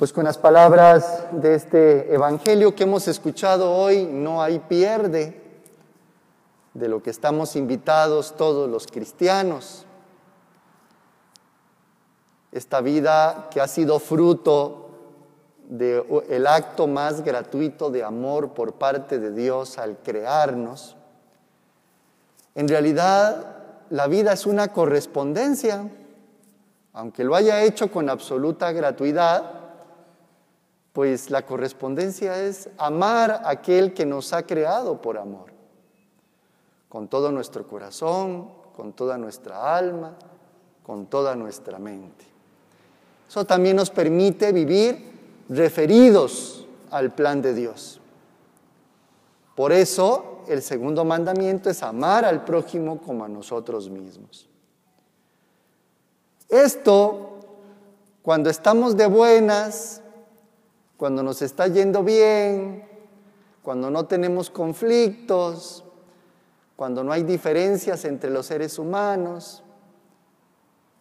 Pues con las palabras de este Evangelio que hemos escuchado hoy, no hay pierde de lo que estamos invitados todos los cristianos. Esta vida que ha sido fruto del acto más gratuito de amor por parte de Dios al crearnos, en realidad la vida es una correspondencia, aunque lo haya hecho con absoluta gratuidad, pues la correspondencia es amar a aquel que nos ha creado por amor, con todo nuestro corazón, con toda nuestra alma, con toda nuestra mente. Eso también nos permite vivir referidos al plan de Dios. Por eso el segundo mandamiento es amar al prójimo como a nosotros mismos. Esto, cuando estamos de buenas, cuando nos está yendo bien, cuando no tenemos conflictos, cuando no hay diferencias entre los seres humanos,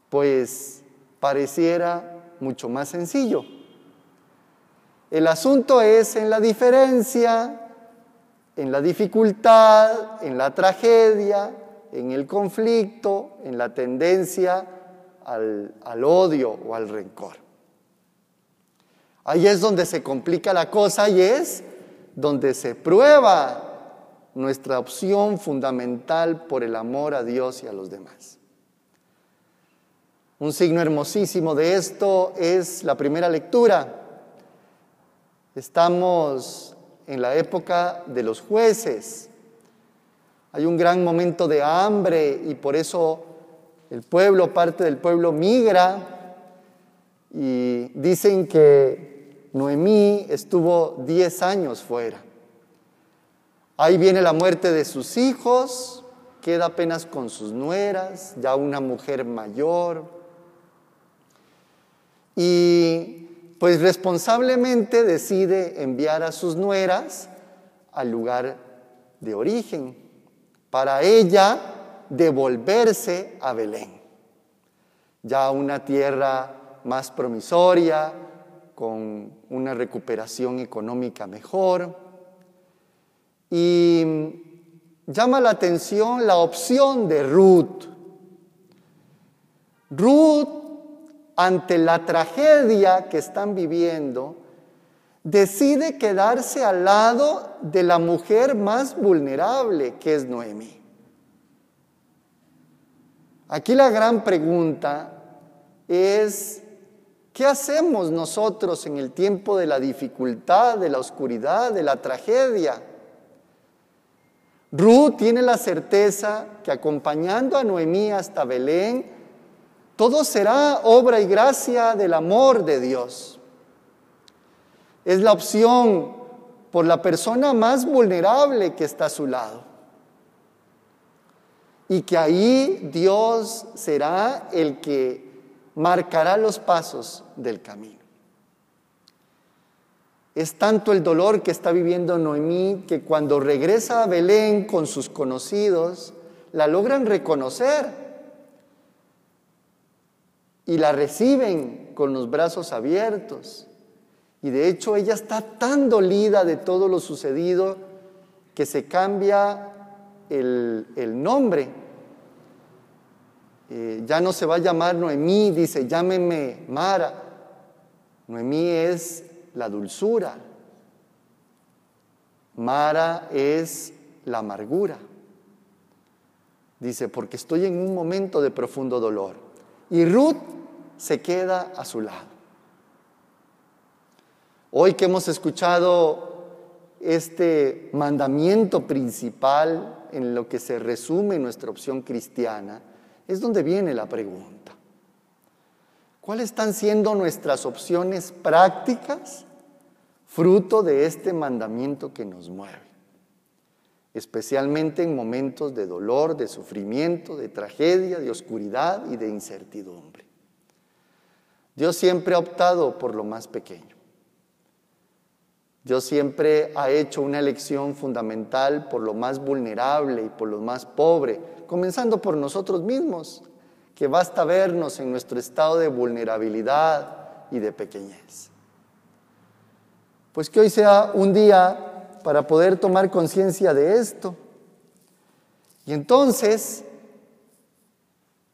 pues pareciera mucho más sencillo. El asunto es en la diferencia, en la dificultad, en la tragedia, en el conflicto, en la tendencia al, al odio o al rencor. Ahí es donde se complica la cosa y es donde se prueba nuestra opción fundamental por el amor a Dios y a los demás. Un signo hermosísimo de esto es la primera lectura. Estamos en la época de los jueces. Hay un gran momento de hambre y por eso el pueblo, parte del pueblo, migra y dicen que Noemí estuvo 10 años fuera. Ahí viene la muerte de sus hijos, queda apenas con sus nueras, ya una mujer mayor. Y pues responsablemente decide enviar a sus nueras al lugar de origen, para ella devolverse a Belén, ya una tierra más promisoria, con una recuperación económica mejor. Y llama la atención la opción de Ruth. Ruth, ante la tragedia que están viviendo, decide quedarse al lado de la mujer más vulnerable, que es Noemí. Aquí la gran pregunta es ¿Qué hacemos nosotros en el tiempo de la dificultad, de la oscuridad, de la tragedia? Ruth tiene la certeza que acompañando a Noemí hasta Belén, todo será obra y gracia del amor de Dios. Es la opción por la persona más vulnerable que está a su lado. Y que ahí Dios será el que marcará los pasos del camino. Es tanto el dolor que está viviendo Noemí que cuando regresa a Belén con sus conocidos, la logran reconocer y la reciben con los brazos abiertos. Y de hecho ella está tan dolida de todo lo sucedido que se cambia el, el nombre eh, ya no se va a llamar Noemí, dice, llámeme Mara. Noemí es la dulzura. Mara es la amargura. Dice, porque estoy en un momento de profundo dolor. Y Ruth se queda a su lado. Hoy que hemos escuchado este mandamiento principal en lo que se resume nuestra opción cristiana, es donde viene la pregunta. ¿Cuáles están siendo nuestras opciones prácticas fruto de este mandamiento que nos mueve? Especialmente en momentos de dolor, de sufrimiento, de tragedia, de oscuridad y de incertidumbre. Dios siempre ha optado por lo más pequeño. Dios siempre ha hecho una elección fundamental por lo más vulnerable y por lo más pobre, comenzando por nosotros mismos, que basta vernos en nuestro estado de vulnerabilidad y de pequeñez. Pues que hoy sea un día para poder tomar conciencia de esto. Y entonces,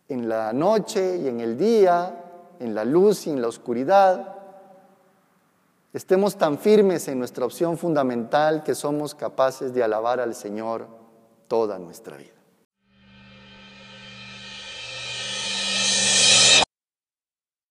en la noche y en el día, en la luz y en la oscuridad, estemos tan firmes en nuestra opción fundamental que somos capaces de alabar al Señor toda nuestra vida.